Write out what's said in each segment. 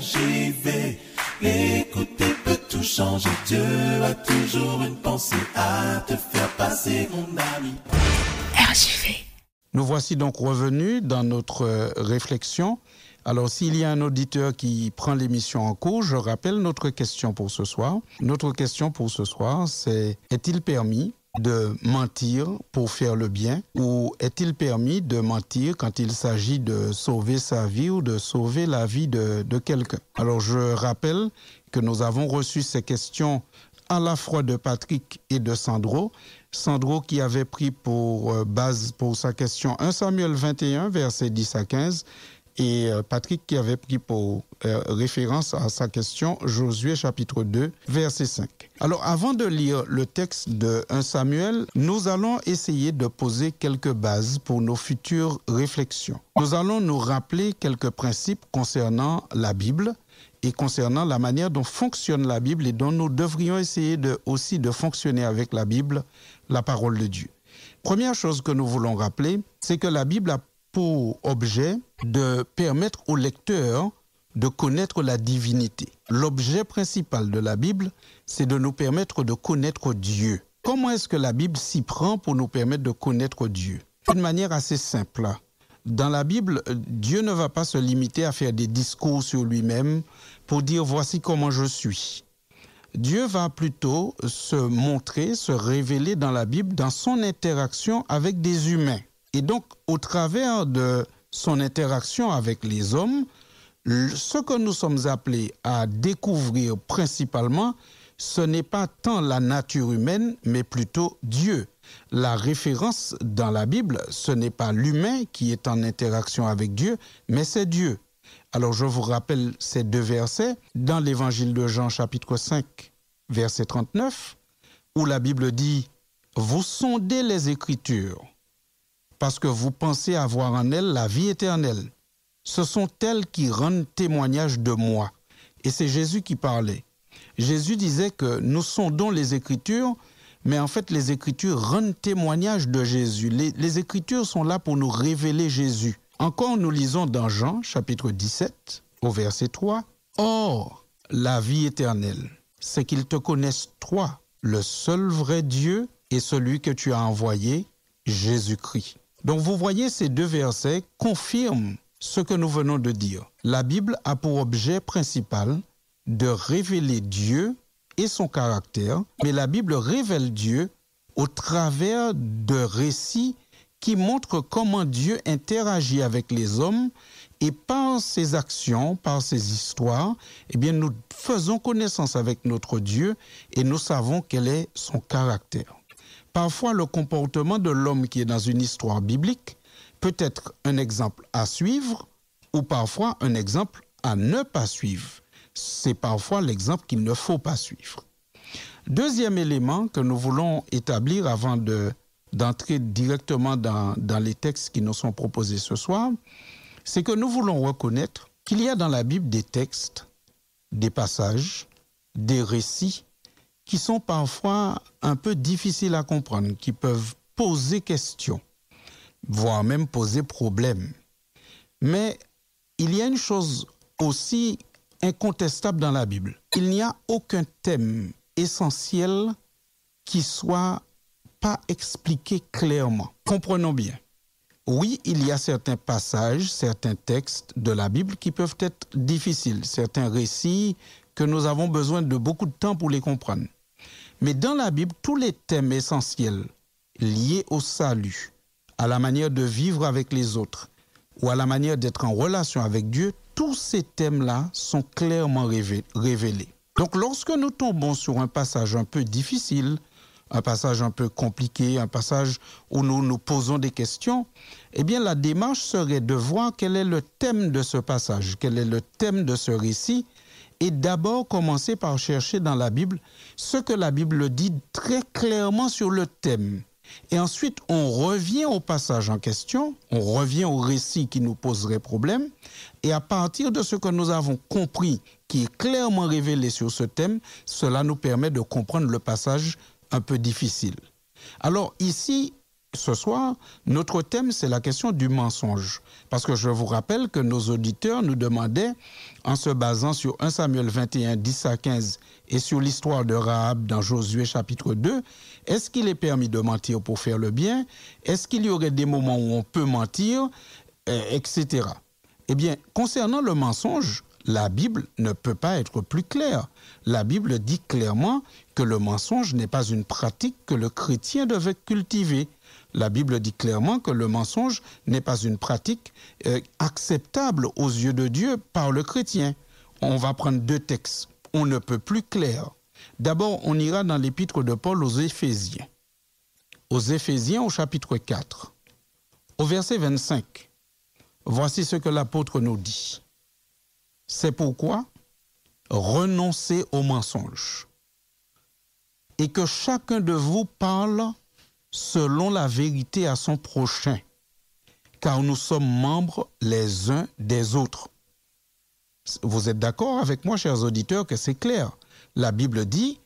RJV. Écouter peut tout changer. Dieu a toujours une pensée à te faire passer, mon ami. RJV. Nous voici donc revenus dans notre euh, réflexion. Alors, s'il y a un auditeur qui prend l'émission en cours, je rappelle notre question pour ce soir. Notre question pour ce soir, c'est est-il permis de mentir pour faire le bien ou est-il permis de mentir quand il s'agit de sauver sa vie ou de sauver la vie de, quelqu'un? Alors je rappelle que nous avons reçu ces questions à la fois de Patrick et de Sandro. Sandro qui avait pris pour euh, base pour sa question 1 Samuel 21, versets 10 à 15, et euh, Patrick qui avait pris pour euh, référence à sa question Josué chapitre 2, verset 5. Alors avant de lire le texte de 1 Samuel, nous allons essayer de poser quelques bases pour nos futures réflexions. Nous allons nous rappeler quelques principes concernant la Bible et concernant la manière dont fonctionne la Bible et dont nous devrions essayer de, aussi de fonctionner avec la Bible, la parole de Dieu. Première chose que nous voulons rappeler, c'est que la Bible a pour objet de permettre au lecteur de connaître la divinité. L'objet principal de la Bible, c'est de nous permettre de connaître Dieu. Comment est-ce que la Bible s'y prend pour nous permettre de connaître Dieu? D'une manière assez simple. Dans la Bible, Dieu ne va pas se limiter à faire des discours sur lui-même pour dire voici comment je suis. Dieu va plutôt se montrer, se révéler dans la Bible dans son interaction avec des humains. Et donc, au travers de son interaction avec les hommes, ce que nous sommes appelés à découvrir principalement, ce n'est pas tant la nature humaine, mais plutôt Dieu. La référence dans la Bible, ce n'est pas l'humain qui est en interaction avec Dieu, mais c'est Dieu. Alors je vous rappelle ces deux versets dans l'évangile de Jean chapitre 5, verset 39, où la Bible dit, Vous sondez les Écritures parce que vous pensez avoir en elles la vie éternelle. Ce sont elles qui rendent témoignage de moi. Et c'est Jésus qui parlait. Jésus disait que nous sondons les Écritures, mais en fait les Écritures rendent témoignage de Jésus. Les, les Écritures sont là pour nous révéler Jésus. Encore nous lisons dans Jean chapitre 17 au verset 3, Or, la vie éternelle, c'est qu'ils te connaissent toi, le seul vrai Dieu et celui que tu as envoyé, Jésus-Christ. Donc vous voyez, ces deux versets confirment ce que nous venons de dire. La Bible a pour objet principal de révéler Dieu et son caractère, mais la Bible révèle Dieu au travers de récits qui montrent comment Dieu interagit avec les hommes et par ses actions, par ses histoires, eh bien nous faisons connaissance avec notre Dieu et nous savons quel est son caractère. Parfois, le comportement de l'homme qui est dans une histoire biblique peut être un exemple à suivre ou parfois un exemple à ne pas suivre. C'est parfois l'exemple qu'il ne faut pas suivre. Deuxième élément que nous voulons établir avant de, d'entrer directement dans, dans les textes qui nous sont proposés ce soir, c'est que nous voulons reconnaître qu'il y a dans la Bible des textes, des passages, des récits qui sont parfois un peu difficiles à comprendre, qui peuvent poser question, voire même poser problème. Mais il y a une chose aussi incontestable dans la Bible. Il n'y a aucun thème essentiel qui soit pas expliqué clairement. Comprenons bien. Oui, il y a certains passages, certains textes de la Bible qui peuvent être difficiles, certains récits que nous avons besoin de beaucoup de temps pour les comprendre. Mais dans la Bible, tous les thèmes essentiels liés au salut, à la manière de vivre avec les autres ou à la manière d'être en relation avec Dieu, tous ces thèmes-là sont clairement révélés. Donc lorsque nous tombons sur un passage un peu difficile, un passage un peu compliqué, un passage où nous nous posons des questions, eh bien la démarche serait de voir quel est le thème de ce passage, quel est le thème de ce récit, et d'abord commencer par chercher dans la Bible ce que la Bible dit très clairement sur le thème. Et ensuite, on revient au passage en question, on revient au récit qui nous poserait problème, et à partir de ce que nous avons compris, qui est clairement révélé sur ce thème, cela nous permet de comprendre le passage un peu difficile. Alors ici, ce soir, notre thème, c'est la question du mensonge. Parce que je vous rappelle que nos auditeurs nous demandaient, en se basant sur 1 Samuel 21, 10 à 15 et sur l'histoire de Rahab dans Josué chapitre 2, est-ce qu'il est permis de mentir pour faire le bien? Est-ce qu'il y aurait des moments où on peut mentir? Etc. Eh bien, concernant le mensonge, la Bible ne peut pas être plus claire. La Bible dit clairement que le mensonge n'est pas une pratique que le chrétien devait cultiver. La Bible dit clairement que le mensonge n'est pas une pratique euh, acceptable aux yeux de Dieu par le chrétien. On va prendre deux textes. On ne peut plus clair. D'abord, on ira dans l'épître de Paul aux Éphésiens. Aux Éphésiens au chapitre 4, au verset 25. Voici ce que l'apôtre nous dit. C'est pourquoi renoncez au mensonge et que chacun de vous parle selon la vérité à son prochain, car nous sommes membres les uns des autres. Vous êtes d'accord avec moi, chers auditeurs, que c'est clair? La Bible dit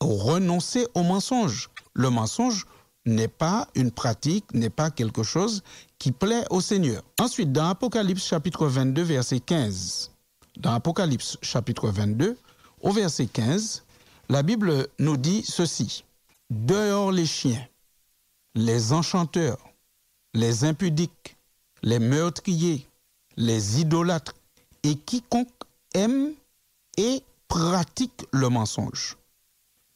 renoncer au mensonge. Le mensonge n'est pas une pratique, n'est pas quelque chose qui plaît au Seigneur. Ensuite, dans Apocalypse chapitre 22, verset 15, dans Apocalypse chapitre 22, au verset 15, la Bible nous dit ceci. Dehors les chiens, les enchanteurs, les impudiques, les meurtriers, les idolâtres et quiconque aime et pratique le mensonge.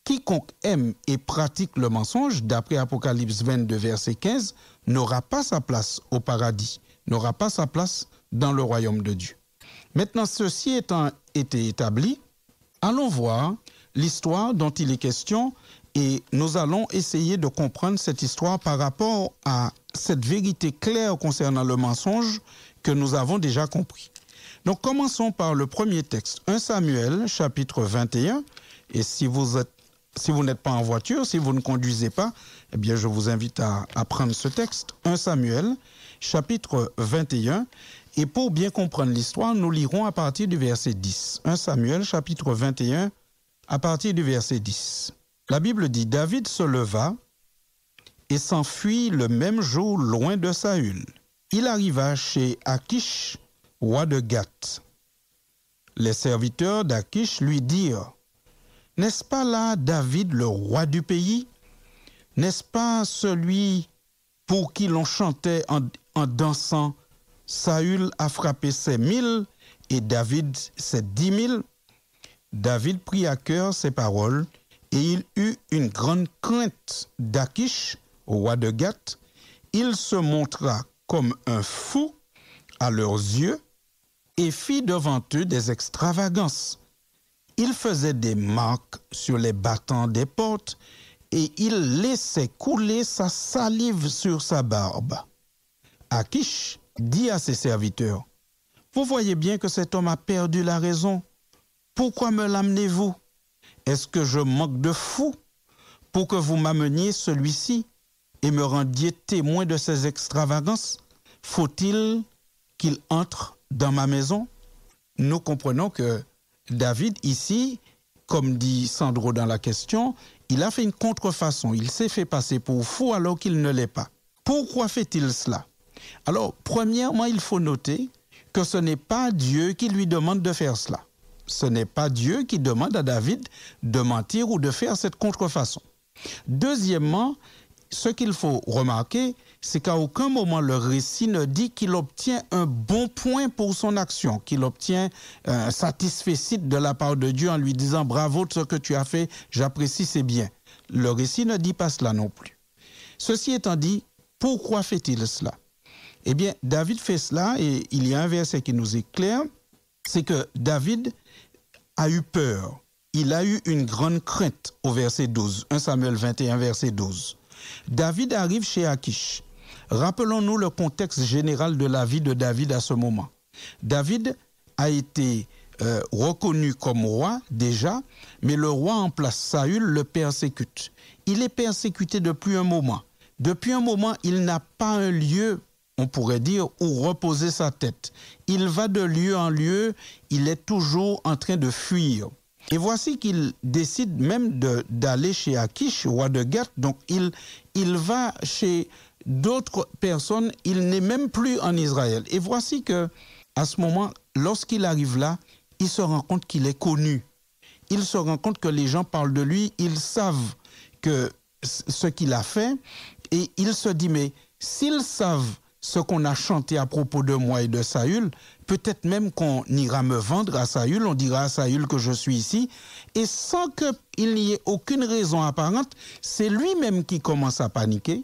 Quiconque aime et pratique le mensonge, d'après Apocalypse 22, verset 15, n'aura pas sa place au paradis, n'aura pas sa place dans le royaume de Dieu. Maintenant, ceci étant été établi, allons voir l'histoire dont il est question et nous allons essayer de comprendre cette histoire par rapport à cette vérité claire concernant le mensonge que nous avons déjà compris. Donc commençons par le premier texte, 1 Samuel chapitre 21. Et si vous êtes si vous n'êtes pas en voiture, si vous ne conduisez pas, eh bien, je vous invite à, à, prendre ce texte, 1 Samuel, chapitre 21. Et pour bien comprendre l'histoire, nous lirons à partir du verset 10. 1 Samuel, chapitre 21, à partir du verset 10. La Bible dit, David se leva et s'enfuit le même jour loin de Saül. Il arriva chez Akish, roi de Gath. Les serviteurs d'Akish lui dirent, N'est-ce pas là David, le roi du pays? N'est-ce pas celui pour qui l'on chantait en, dansant Saül a frappé ses mille et David ses dix mille? David prit à cœur ces paroles et il eut une grande crainte d'Akish, roi de Gath. Il se montra comme un fou à leurs yeux et fit devant eux des extravagances. Il faisait des marques sur les battants des portes et il laissait couler sa salive sur sa barbe. Akish dit à ses serviteurs, Vous voyez bien que cet homme a perdu la raison. Pourquoi me l'amenez-vous? Est-ce que je manque de fou pour que vous m'ameniez celui-ci et me rendiez témoin de ces extravagances? Faut-il qu'il entre dans ma maison? Nous comprenons que David, ici, comme dit Sandro dans la question, il a fait une contrefaçon. Il s'est fait passer pour fou alors qu'il ne l'est pas. Pourquoi fait-il cela? Alors, premièrement, il faut noter que ce n'est pas Dieu qui lui demande de faire cela. Ce n'est pas Dieu qui demande à David de mentir ou de faire cette contrefaçon. Deuxièmement, ce qu'il faut remarquer, c'est qu'à aucun moment le récit ne dit qu'il obtient un bon point pour son action, qu'il obtient un satisfait de la part de Dieu en lui disant bravo de ce que tu as fait, j'apprécie, c'est bien. Le récit ne dit pas cela non plus. Ceci étant dit, pourquoi fait-il cela? Eh bien, David fait cela et il y a un verset qui nous éclaire, c'est que David a eu peur. Il a eu une grande crainte au verset 12, 1 Samuel 21, verset 12. David arrive chez Akish. Rappelons-nous le contexte général de la vie de David à ce moment. David a été euh, reconnu comme roi déjà, mais le roi en place, Saül, le persécute. Il est persécuté depuis un moment. Depuis un moment, il n'a pas un lieu, on pourrait dire, où reposer sa tête. Il va de lieu en lieu, il est toujours en train de fuir. Et voici qu'il décide même d'aller chez Akish, roi de Gath. Donc il, il va chez d'autres personnes, il n'est même plus en Israël. Et voici que, à ce moment, lorsqu'il arrive là, il se rend compte qu'il est connu. Il se rend compte que les gens parlent de lui, ils savent que ce qu'il a fait, et il se dit, mais s'ils savent ce qu'on a chanté à propos de moi et de Saül, peut-être même qu'on ira me vendre à Saül, on dira à Saül que je suis ici, et sans qu'il n'y ait aucune raison apparente, c'est lui-même qui commence à paniquer,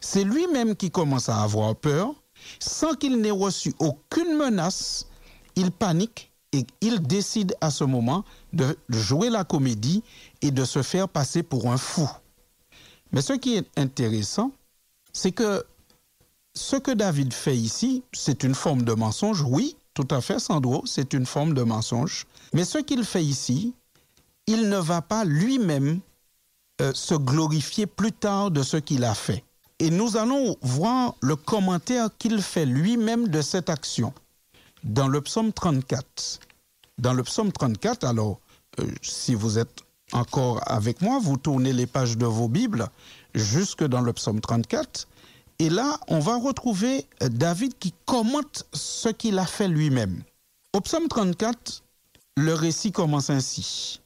c'est lui-même qui commence à avoir peur, sans qu'il n'ait reçu aucune menace, il panique et il décide à ce moment de jouer la comédie et de se faire passer pour un fou. Mais ce qui est intéressant, c'est que ce que David fait ici, c'est une forme de mensonge, oui, tout à fait, Sandro, c'est une forme de mensonge. Mais ce qu'il fait ici, il ne va pas lui-même euh, se glorifier plus tard de ce qu'il a fait. Et nous allons voir le commentaire qu'il fait lui-même de cette action dans le psaume 34. Dans le psaume 34, alors, euh, si vous êtes encore avec moi, vous tournez les pages de vos Bibles jusque dans le psaume 34. Et là, on va retrouver euh, David qui commente ce qu'il a fait lui-même. Au psaume 34, le récit commence ainsi.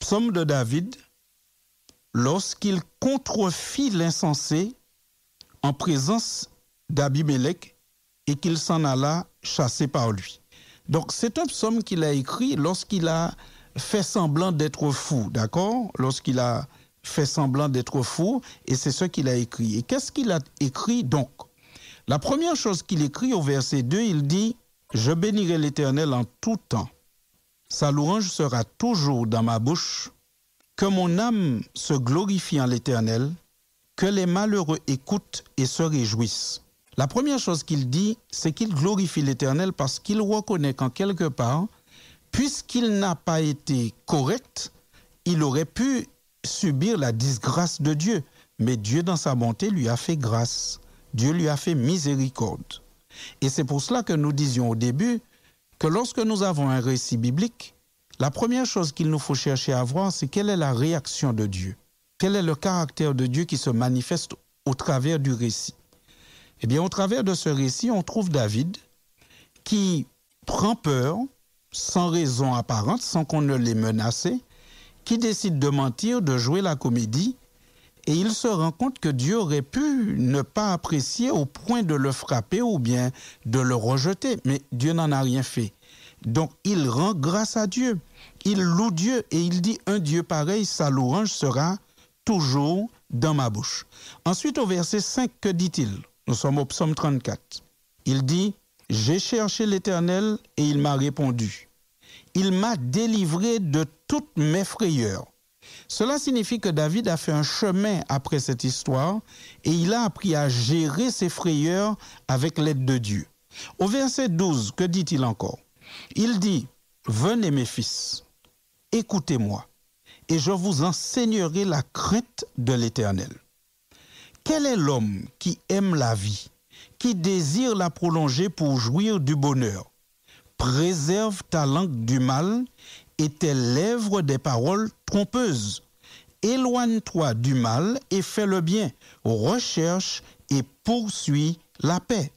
Psaume de David, lorsqu'il contrefit l'insensé en présence d'Abimelech et qu'il s'en alla chassé par lui. Donc c'est un psaume qu'il a écrit lorsqu'il a fait semblant d'être fou, d'accord? Lorsqu'il a fait semblant d'être fou, et c'est ce qu'il a écrit. Et qu'est-ce qu'il a écrit donc? La première chose qu'il écrit au verset 2, il dit, Je bénirai l'Éternel en tout temps. Sa louange sera toujours dans ma bouche. Que mon âme se glorifie en l'Éternel, que les malheureux écoutent et se réjouissent. La première chose qu'il dit, c'est qu'il glorifie l'Éternel parce qu'il reconnaît qu'en quelque part, puisqu'il n'a pas été correct, il aurait pu subir la disgrâce de Dieu. Mais Dieu, dans sa bonté, lui a fait grâce. Dieu lui a fait miséricorde. Et c'est pour cela que nous disions au début que lorsque nous avons un récit biblique, la première chose qu'il nous faut chercher à voir, c'est quelle est la réaction de Dieu. Quel est le caractère de Dieu qui se manifeste au travers du récit Eh bien, au travers de ce récit, on trouve David qui prend peur sans raison apparente, sans qu'on ne l'ait menacé, qui décide de mentir, de jouer la comédie, et il se rend compte que Dieu aurait pu ne pas apprécier au point de le frapper ou bien de le rejeter, mais Dieu n'en a rien fait. Donc il rend grâce à Dieu, il loue Dieu et il dit un Dieu pareil, sa louange sera toujours dans ma bouche. Ensuite au verset 5, que dit-il? Nous sommes au psaume 34. Il dit, J'ai cherché l'Éternel et il m'a répondu. Il m'a délivré de toutes mes frayeurs. Cela signifie que David a fait un chemin après cette histoire et il a appris à gérer ses frayeurs avec l'aide de Dieu. Au verset 12, que dit-il encore? Il dit, Venez mes fils, écoutez-moi, et je vous enseignerai la crainte de l'Éternel. Quel est l'homme qui aime la vie, qui désire la prolonger pour jouir du bonheur? Préserve ta langue du mal et tes lèvres des paroles trompeuses. Éloigne-toi du mal et fais le bien. Recherche et poursuis la paix.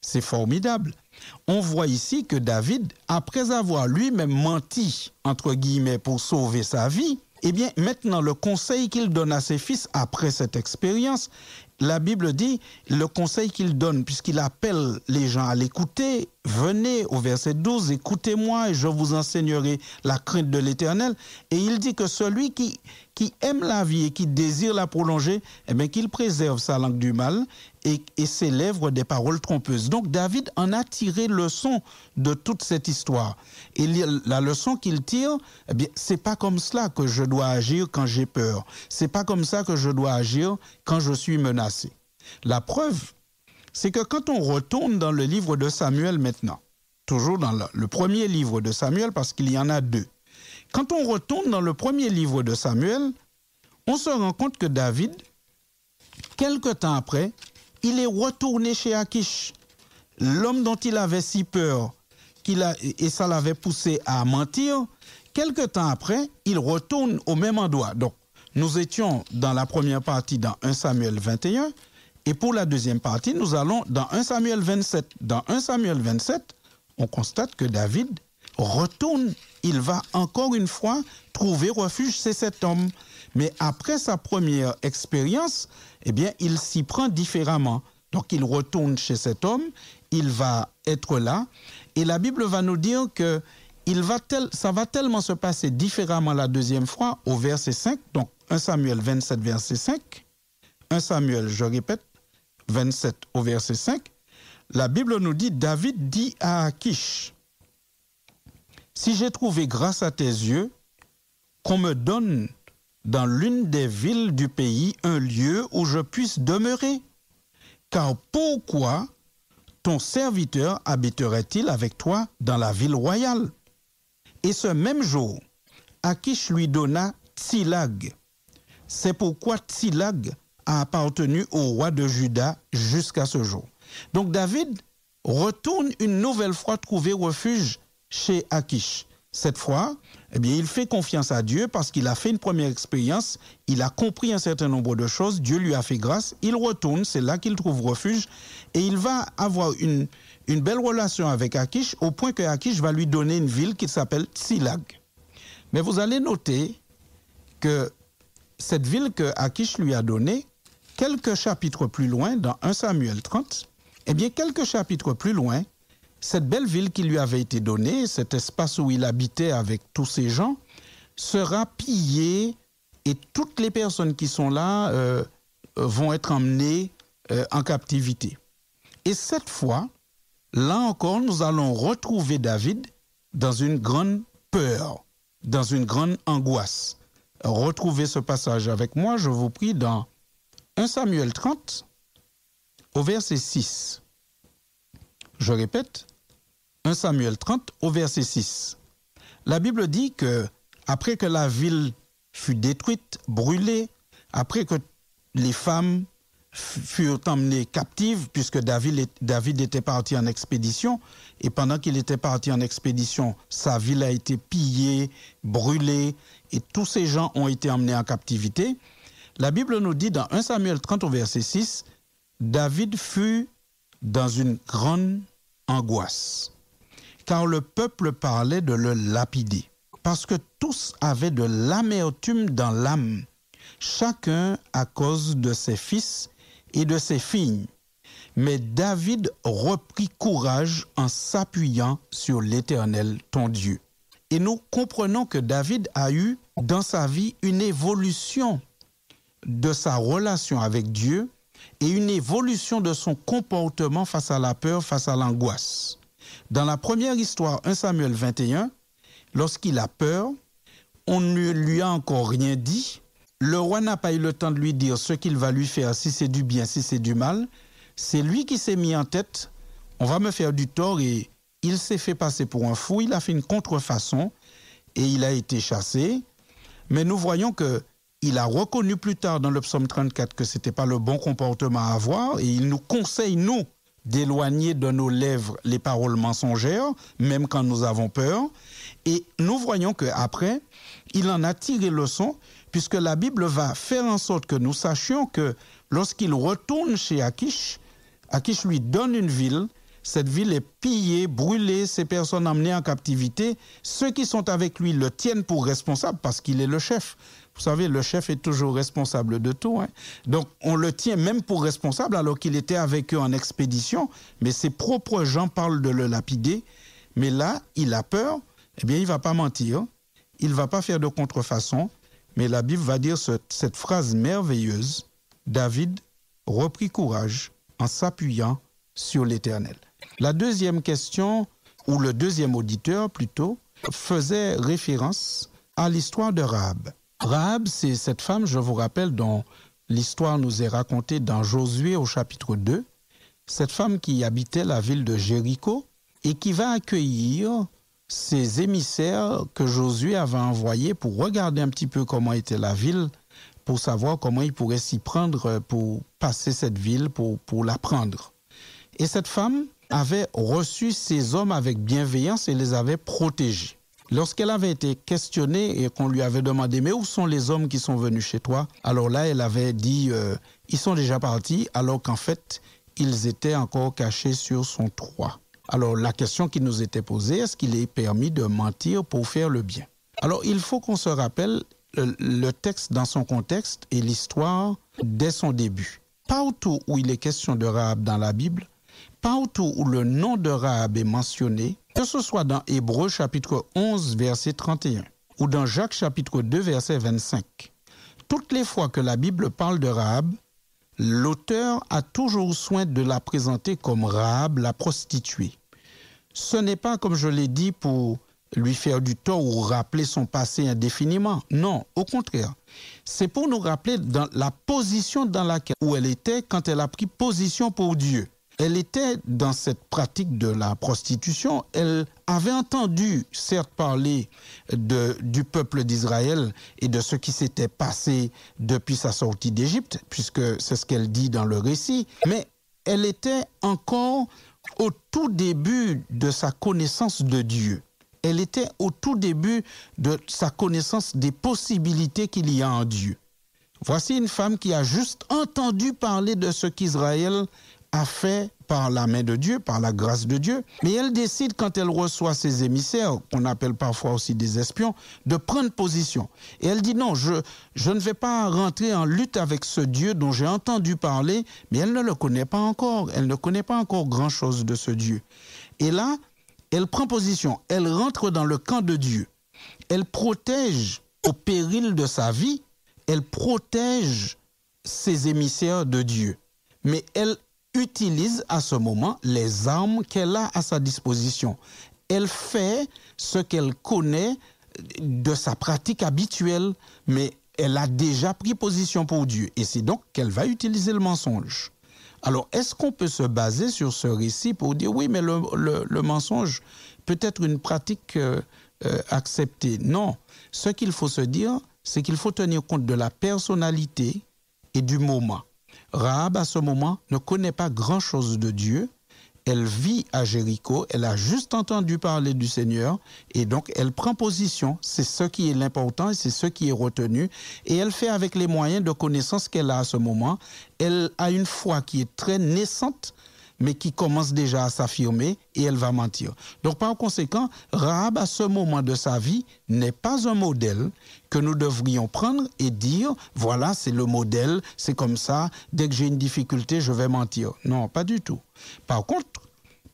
C'est formidable. On voit ici que David, après avoir lui-même menti, entre guillemets, pour sauver sa vie, eh bien, maintenant, le conseil qu'il donne à ses fils après cette expérience, la Bible dit, le conseil qu'il donne, puisqu'il appelle les gens à l'écouter, venez au verset 12, écoutez-moi et je vous enseignerai la crainte de l'Éternel. Et il dit que celui qui, qui aime la vie et qui désire la prolonger, eh bien, qu'il préserve sa langue du mal et, ses lèvres des paroles trompeuses. Donc David en a tiré leçon de toute cette histoire. Et la leçon qu'il tire, eh bien, c'est pas comme cela que je dois agir quand j'ai peur. C'est pas comme ça que je dois agir quand je suis menacé. La preuve, c'est que quand on retourne dans le livre de Samuel maintenant, toujours dans le premier livre de Samuel, parce qu'il y en a deux, quand on retourne dans le premier livre de Samuel, on se rend compte que David, quelque temps après, il est retourné chez Akish, l'homme dont il avait si peur qu'il a, et ça l'avait poussé à mentir. Quelque temps après, il retourne au même endroit. Donc, nous étions dans la première partie dans 1 Samuel 21, Et pour la deuxième partie, nous allons dans 1 Samuel 27. Dans 1 Samuel 27, on constate que David retourne, il va encore une fois trouver refuge chez cet homme. Mais après sa première expérience, eh bien, il s'y prend différemment. Donc, il retourne chez cet homme, il va être là, et la Bible va nous dire que il va tel, ça va tellement se passer différemment la deuxième fois au verset 5, donc 1 Samuel 27, verset 5, 1 Samuel, je répète, 27 au verset 5, la Bible nous dit, David dit à Akish, si j'ai trouvé grâce à tes yeux, qu'on me donne dans l'une des villes du pays un lieu où je puisse demeurer. Car pourquoi ton serviteur habiterait-il avec toi dans la ville royale? Et ce même jour, Akish lui donna Tsilag. C'est pourquoi Tsilag a appartenu au roi de Juda jusqu'à ce jour. Donc David retourne une nouvelle fois trouver refuge chez Akish. Cette fois, eh bien, il fait confiance à Dieu parce qu'il a fait une première expérience, il a compris un certain nombre de choses, Dieu lui a fait grâce, il retourne, c'est là qu'il trouve refuge, et il va avoir une, une belle relation avec Akish, au point que Akish va lui donner une ville qui s'appelle Tsilag. Mais vous allez noter que cette ville que Akish lui a donnée, quelques chapitres plus loin, dans 1 Samuel 30, eh bien, quelques chapitres plus loin, cette belle ville qui lui avait été donnée, cet espace où il habitait avec tous ces gens, sera pillé et toutes les personnes qui sont là euh, vont être emmenées euh, en captivité. Et cette fois, là encore, nous allons retrouver David dans une grande peur, dans une grande angoisse. Retrouvez ce passage avec moi, je vous prie, dans 1 Samuel 30, au verset 6. Je répète, 1 Samuel 30 au verset 6. La Bible dit que après que la ville fut détruite, brûlée, après que les femmes furent emmenées captives, puisque David, était parti en expédition, et pendant qu'il était parti en expédition, sa ville a été pillée, brûlée, et tous ces gens ont été emmenés en captivité. La Bible nous dit dans 1 Samuel 30 au verset 6, David fut dans une grande angoisse car le peuple parlait de le lapider, parce que tous avaient de l'amertume dans l'âme, chacun à cause de ses fils et de ses filles. Mais David reprit courage en s'appuyant sur l'Éternel, ton Dieu. Et nous comprenons que David a eu dans sa vie une évolution de sa relation avec Dieu et une évolution de son comportement face à la peur, face à l'angoisse. Dans la première histoire, 1 Samuel 21, lorsqu'il a peur, on ne lui a encore rien dit. Le roi n'a pas eu le temps de lui dire ce qu'il va lui faire, si c'est du bien, si c'est du mal. C'est lui qui s'est mis en tête, on va me faire du tort et il s'est fait passer pour un fou, il a fait une contrefaçon et il a été chassé. Mais nous voyons que il a reconnu plus tard dans le psaume 34 que ce n'était pas le bon comportement à avoir et il nous conseille, nous, d'éloigner de nos lèvres les paroles mensongères, même quand nous avons peur. Et nous voyons qu'après, il en a tiré leçon, puisque la Bible va faire en sorte que nous sachions que lorsqu'il retourne chez Akish, Akish lui donne une ville, cette ville est pillée, brûlée, ces personnes emmenées en captivité. Ceux qui sont avec lui le tiennent pour responsable parce qu'il est le chef. Vous savez, le chef est toujours responsable de tout. Hein. Donc, on le tient même pour responsable alors qu'il était avec eux en expédition, mais ses propres gens parlent de le lapider. Mais là, il a peur. Eh bien, il va pas mentir. Il va pas faire de contrefaçon. Mais la Bible va dire cette phrase merveilleuse. David reprit courage en s'appuyant sur l'Éternel. La deuxième question, ou le deuxième auditeur plutôt, faisait référence à l'histoire de Rahab. Rahab, c'est cette femme, je vous rappelle, dont l'histoire nous est racontée dans Josué au chapitre 2. Cette femme qui habitait la ville de Jéricho et qui va accueillir ces émissaires que Josué avait envoyés pour regarder un petit peu comment était la ville, pour savoir comment il pourrait s'y prendre pour passer cette ville, pour, pour la prendre. Et cette femme avait reçu ces hommes avec bienveillance et les avait protégés. Lorsqu'elle avait été questionnée et qu'on lui avait demandé mais où sont les hommes qui sont venus chez toi? Alors là, elle avait dit euh, ils sont déjà partis alors qu'en fait, ils étaient encore cachés sur son toit. Alors la question qui nous était posée, est-ce qu'il est permis de mentir pour faire le bien? Alors il faut qu'on se rappelle le texte dans son contexte et l'histoire dès son début. Partout où il est question de Rahab dans la Bible, partout où le nom de Rahab est mentionné, que ce soit dans Hébreu chapitre 11 verset 31 ou dans Jacques chapitre 2 verset 25, toutes les fois que la Bible parle de Rahab, l'auteur a toujours soin de la présenter comme Rahab la prostituée. Ce n'est pas, comme je l'ai dit, pour lui faire du tort ou rappeler son passé indéfiniment. Non, au contraire. C'est pour nous rappeler dans la position dans laquelle où elle était quand elle a pris position pour Dieu. Elle était dans cette pratique de la prostitution. Elle avait entendu, certes, parler de, du peuple d'Israël et de ce qui s'était passé depuis sa sortie d'Égypte, puisque c'est ce qu'elle dit dans le récit. Mais elle était encore au tout début de sa connaissance de Dieu elle était au tout début de sa connaissance des possibilités qu'il y a en Dieu. Voici une femme qui a juste entendu parler de ce qu'Israël a fait par la main de Dieu, par la grâce de Dieu. Mais elle décide, quand elle reçoit ses émissaires, qu'on appelle parfois aussi des espions, de prendre position. Et elle dit non, je, je ne vais pas rentrer en lutte avec ce Dieu dont j'ai entendu parler, mais elle ne le connaît pas encore. Elle ne connaît pas encore grand-chose de ce Dieu. Et là, elle prend position, elle rentre dans le camp de Dieu. Elle protège au péril de sa vie, elle protège ses émissaires de Dieu. Mais elle utilise à ce moment les armes qu'elle a à sa disposition. Elle fait ce qu'elle connaît de sa pratique habituelle, mais elle a déjà pris position pour Dieu. Et c'est donc qu'elle va utiliser le mensonge. Alors, est-ce qu'on peut se baser sur ce récit pour dire oui, mais le, mensonge peut être une pratique euh, euh, acceptée? Non. Ce qu'il faut se dire, c'est qu'il faut tenir compte de la personnalité et du moment. Rahab, à ce moment, ne connaît pas grand-chose de Dieu, elle vit à Jéricho, elle a juste entendu parler du Seigneur et donc elle prend position. C'est ce qui est l'important et c'est ce qui est retenu. Et elle fait avec les moyens de connaissance qu'elle a à ce moment. Elle a une foi qui est très naissante mais qui commence déjà à s'affirmer et elle va mentir. Donc par conséquent, Rahab à ce moment de sa vie n'est pas un modèle que nous devrions prendre et dire, voilà, c'est le modèle, c'est comme ça, dès que j'ai une difficulté, je vais mentir. Non, pas du tout. Par contre,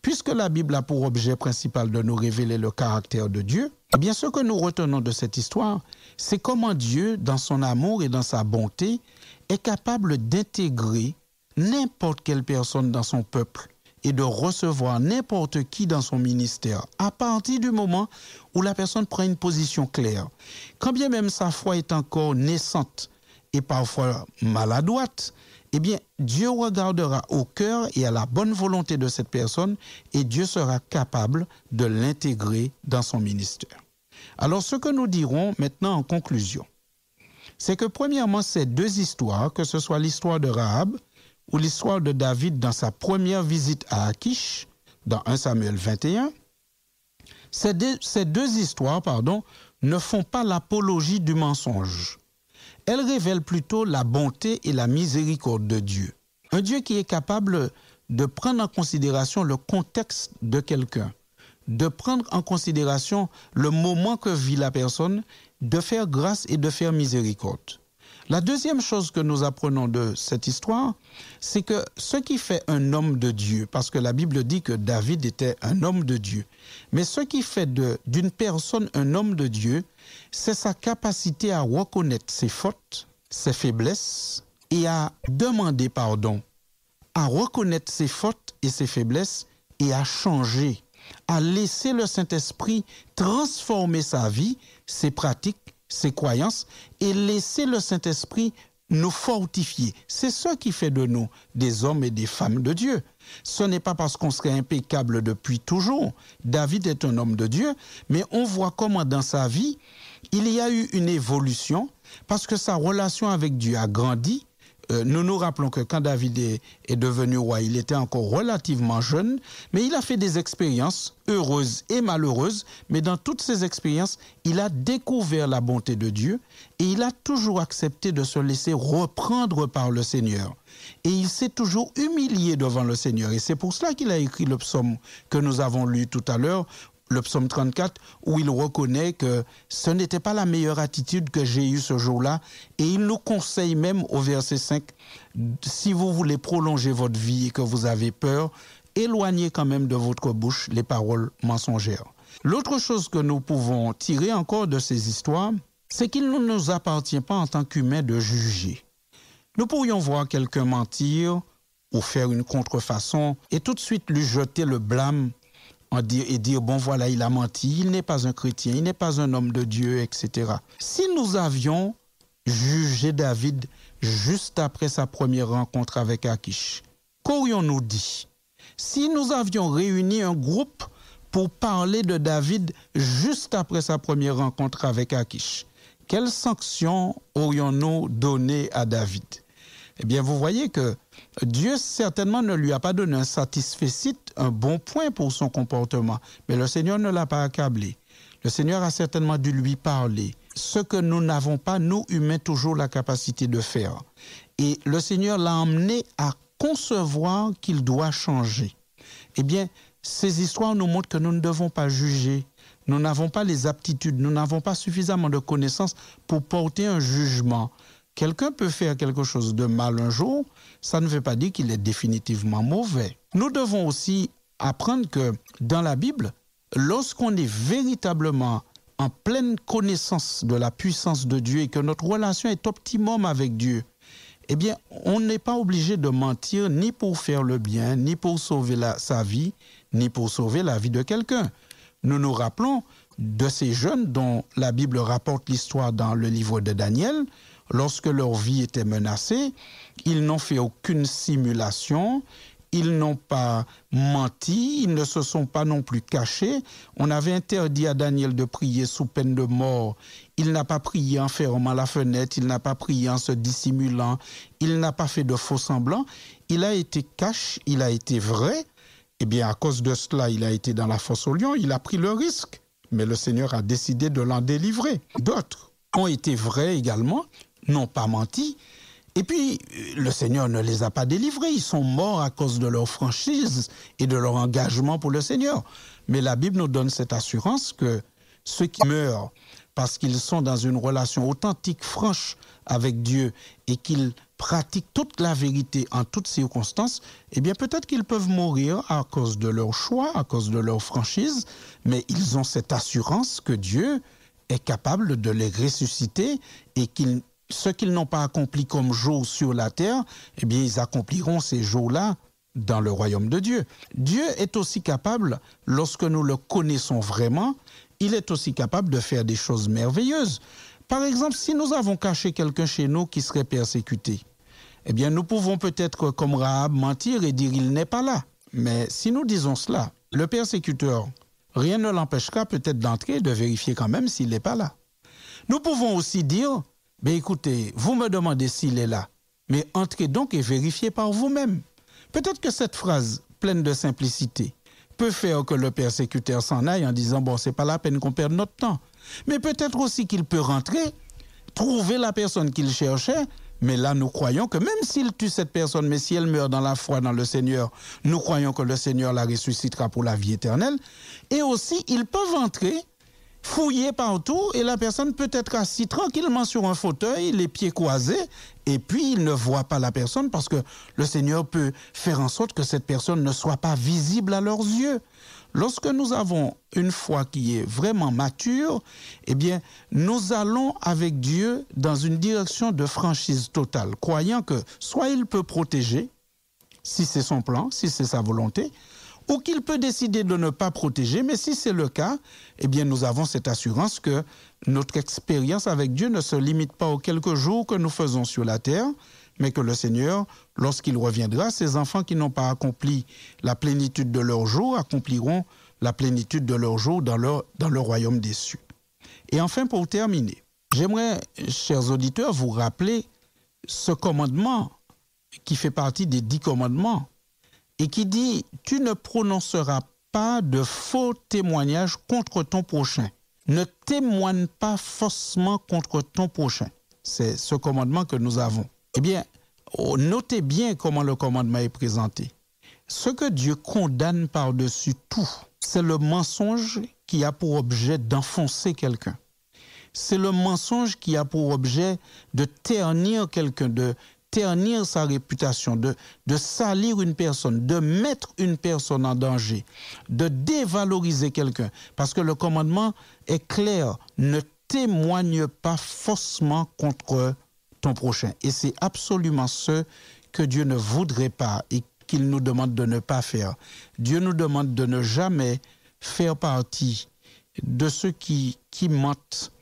puisque la Bible a pour objet principal de nous révéler le caractère de Dieu, eh bien ce que nous retenons de cette histoire, c'est comment Dieu, dans son amour et dans sa bonté, est capable d'intégrer n'importe quelle personne dans son peuple et de recevoir n'importe qui dans son ministère à partir du moment où la personne prend une position claire. Quand bien même sa foi est encore naissante et parfois maladroite, eh bien, Dieu regardera au cœur et à la bonne volonté de cette personne et Dieu sera capable de l'intégrer dans son ministère. Alors, ce que nous dirons maintenant en conclusion, c'est que premièrement, ces deux histoires, que ce soit l'histoire de Rahab ou l'histoire de David dans sa première visite à Akish, dans 1 Samuel 21, ces deux, histoires pardon, ne font pas l'apologie du mensonge. Elles révèlent plutôt la bonté et la miséricorde de Dieu. Un Dieu qui est capable de prendre en considération le contexte de quelqu'un, de prendre en considération le moment que vit la personne, de faire grâce et de faire miséricorde. La deuxième chose que nous apprenons de cette histoire, c'est que ce qui fait un homme de Dieu, parce que la Bible dit que David était un homme de Dieu, mais ce qui fait d'une personne un homme de Dieu, c'est sa capacité à reconnaître ses fautes, ses faiblesses et à demander pardon, à reconnaître ses fautes et ses faiblesses et à changer, à laisser le Saint-Esprit transformer sa vie, ses pratiques ses croyances et laisser le Saint-Esprit nous fortifier. C'est ce qui fait de nous des hommes et des femmes de Dieu. Ce n'est pas parce qu'on serait impeccable depuis toujours. David est un homme de Dieu, mais on voit comment dans sa vie, il y a eu une évolution parce que sa relation avec Dieu a grandi, euh, nous nous rappelons que quand David est, est, devenu roi, il était encore relativement jeune, mais il a fait des expériences heureuses et malheureuses, mais dans toutes ces expériences, il a découvert la bonté de Dieu et il a toujours accepté de se laisser reprendre par le Seigneur. Et il s'est toujours humilié devant le Seigneur. Et c'est pour cela qu'il a écrit le psaume que nous avons lu tout à l'heure, le psaume 34, où il reconnaît que ce n'était pas la meilleure attitude que j'ai eue ce jour-là. Et il nous conseille même au verset 5, si vous voulez prolonger votre vie et que vous avez peur, éloignez quand même de votre bouche les paroles mensongères. L'autre chose que nous pouvons tirer encore de ces histoires, c'est qu'il ne nous appartient pas en tant qu'humains de juger. Nous pourrions voir quelqu'un mentir ou faire une contrefaçon et tout de suite lui jeter le blâme et dire, bon voilà, il a menti, il n'est pas un chrétien, il n'est pas un homme de Dieu, etc. Si nous avions jugé David juste après sa première rencontre avec Akish, qu'aurions-nous dit? Si nous avions réuni un groupe pour parler de David juste après sa première rencontre avec Akish, quelles sanctions aurions-nous donné à David? Eh bien, vous voyez que Dieu certainement ne lui a pas donné un satisfait, un bon point pour son comportement, mais le Seigneur ne l'a pas accablé. Le Seigneur a certainement dû lui parler, ce que nous n'avons pas, nous humains, toujours la capacité de faire. Et le Seigneur l'a emmené à concevoir qu'il doit changer. Eh bien, ces histoires nous montrent que nous ne devons pas juger. Nous n'avons pas les aptitudes, nous n'avons pas suffisamment de connaissances pour porter un jugement. Quelqu'un peut faire quelque chose de mal un jour, ça ne veut pas dire qu'il est définitivement mauvais. Nous devons aussi apprendre que dans la Bible, lorsqu'on est véritablement en pleine connaissance de la puissance de Dieu et que notre relation est optimum avec Dieu, eh bien, on n'est pas obligé de mentir ni pour faire le bien, ni pour sauver sa vie, ni pour sauver la vie de quelqu'un. Nous nous rappelons de ces jeunes dont la Bible rapporte l'histoire dans le livre de Daniel, lorsque leur vie était menacée, ils n'ont fait aucune simulation, ils n'ont pas menti, ils ne se sont pas non plus cachés. On avait interdit à Daniel de prier sous peine de mort. Il n'a pas prié en fermant la fenêtre, il n'a pas prié en se dissimulant, il n'a pas fait de faux semblants. Il a été cash, il a été vrai. Eh bien, à cause de cela, il a été dans la fosse au lion, il a pris le risque. Mais le Seigneur a décidé de l'en délivrer. D'autres ont été vrais également, n'ont pas menti. Et puis, le Seigneur ne les a pas délivrés. Ils sont morts à cause de leur franchise et de leur engagement pour le Seigneur. Mais la Bible nous donne cette assurance que ceux qui meurent parce qu'ils sont dans une relation authentique, franche avec Dieu et qu'ils pratiquent toute la vérité en toutes circonstances, eh bien peut-être qu'ils peuvent mourir à cause de leur choix, à cause de leur franchise, mais ils ont cette assurance que Dieu est capable de les ressusciter et qu'ils ce qu'ils n'ont pas accompli comme jour sur la terre, eh bien, ils accompliront ces jours-là dans le royaume de Dieu. Dieu est aussi capable, lorsque nous le connaissons vraiment, il est aussi capable de faire des choses merveilleuses. Par exemple, si nous avons caché quelqu'un chez nous qui serait persécuté, eh bien, nous pouvons peut-être, comme Rahab, mentir et dire il n'est pas là. Mais si nous disons cela, le persécuteur, rien ne l'empêchera peut-être d'entrer et de vérifier quand même s'il n'est pas là. Nous pouvons aussi dire mais écoutez, vous me demandez s'il est là, mais entrez donc et vérifiez par vous-même. Peut-être que cette phrase, pleine de simplicité, peut faire que le persécuteur s'en aille en disant, bon, c'est pas la peine qu'on perde notre temps. Mais peut-être aussi qu'il peut rentrer, trouver la personne qu'il cherchait, mais là, nous croyons que même s'il tue cette personne, mais si elle meurt dans la foi dans le Seigneur, nous croyons que le Seigneur la ressuscitera pour la vie éternelle. Et aussi, ils peuvent entrer fouiller partout et la personne peut être assise tranquillement sur un fauteuil, les pieds croisés, et puis il ne voit pas la personne parce que le Seigneur peut faire en sorte que cette personne ne soit pas visible à leurs yeux. Lorsque nous avons une foi qui est vraiment mature, eh bien, nous allons avec Dieu dans une direction de franchise totale, croyant que soit il peut protéger, si c'est son plan, si c'est sa volonté, ou qu'il peut décider de ne pas protéger, mais si c'est le cas, eh bien nous avons cette assurance que notre expérience avec Dieu ne se limite pas aux quelques jours que nous faisons sur la terre, mais que le Seigneur, lorsqu'il reviendra, ces enfants qui n'ont pas accompli la plénitude de leur jour accompliront la plénitude de leur jour dans, dans le royaume des cieux. Et enfin, pour terminer, j'aimerais, chers auditeurs, vous rappeler ce commandement qui fait partie des dix commandements et qui dit, tu ne prononceras pas de faux témoignages contre ton prochain. Ne témoigne pas faussement contre ton prochain. C'est ce commandement que nous avons. Eh bien, oh, notez bien comment le commandement est présenté. Ce que Dieu condamne par-dessus tout, c'est le mensonge qui a pour objet d'enfoncer quelqu'un. C'est le mensonge qui a pour objet de ternir quelqu'un, de ternir sa réputation, de, de salir une personne, de mettre une personne en danger, de dévaloriser quelqu'un. Parce que le commandement est clair, ne témoigne pas faussement contre ton prochain. Et c'est absolument ce que Dieu ne voudrait pas et qu'il nous demande de ne pas faire. Dieu nous demande de ne jamais faire partie de ceux qui, qui mentent,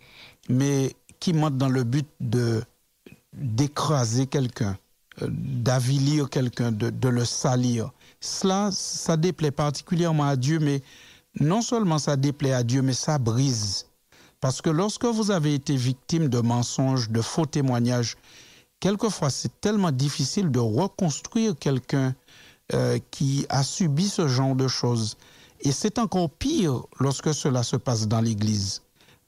mais qui mentent dans le but de d'écraser quelqu'un, euh, d'avilir quelqu'un, de, le salir. Cela, ça déplaît particulièrement à Dieu, mais non seulement ça déplaît à Dieu, mais ça brise. Parce que lorsque vous avez été victime de mensonges, de faux témoignages, quelquefois c'est tellement difficile de reconstruire quelqu'un euh, qui a subi ce genre de choses. Et c'est encore pire lorsque cela se passe dans l'Église.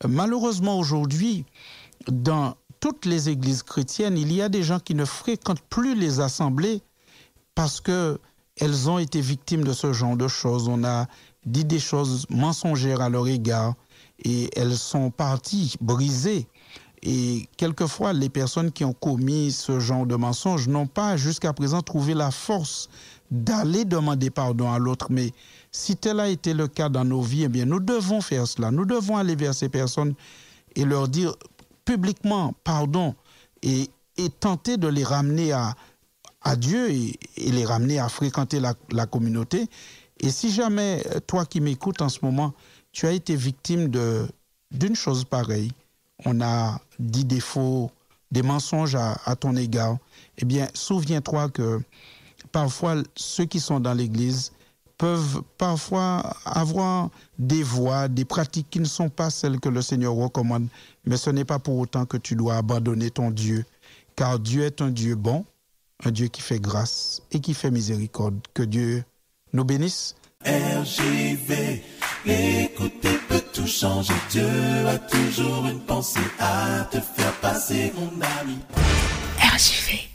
Malheureusement aujourd'hui, dans toutes les églises chrétiennes, il y a des gens qui ne fréquentent plus les assemblées parce que elles ont été victimes de ce genre de choses. On a dit des choses mensongères à leur égard et elles sont parties brisées. Et quelquefois, les personnes qui ont commis ce genre de mensonges n'ont pas jusqu'à présent trouvé la force d'aller demander pardon à l'autre. Mais si tel a été le cas dans nos vies, eh bien, nous devons faire cela. Nous devons aller vers ces personnes et leur dire publiquement pardon et, tenter de les ramener à, à Dieu et, les ramener à fréquenter la, communauté. Et si jamais, euh, toi qui m'écoutes en ce moment, tu as été victime de, d'une chose pareille, on a dit des faux, des mensonges à ton égard, eh bien, souviens-toi que parfois, ceux qui sont dans l'Église peuvent parfois avoir des voies, des pratiques qui ne sont pas celles que le Seigneur recommande. Mais ce n'est pas pour autant que tu dois abandonner ton Dieu, car Dieu est un Dieu bon, un Dieu qui fait grâce et qui fait miséricorde. Que Dieu nous bénisse. RJV, écouter peut tout changer. Dieu a toujours une pensée à te faire passer, mon ami. RJV.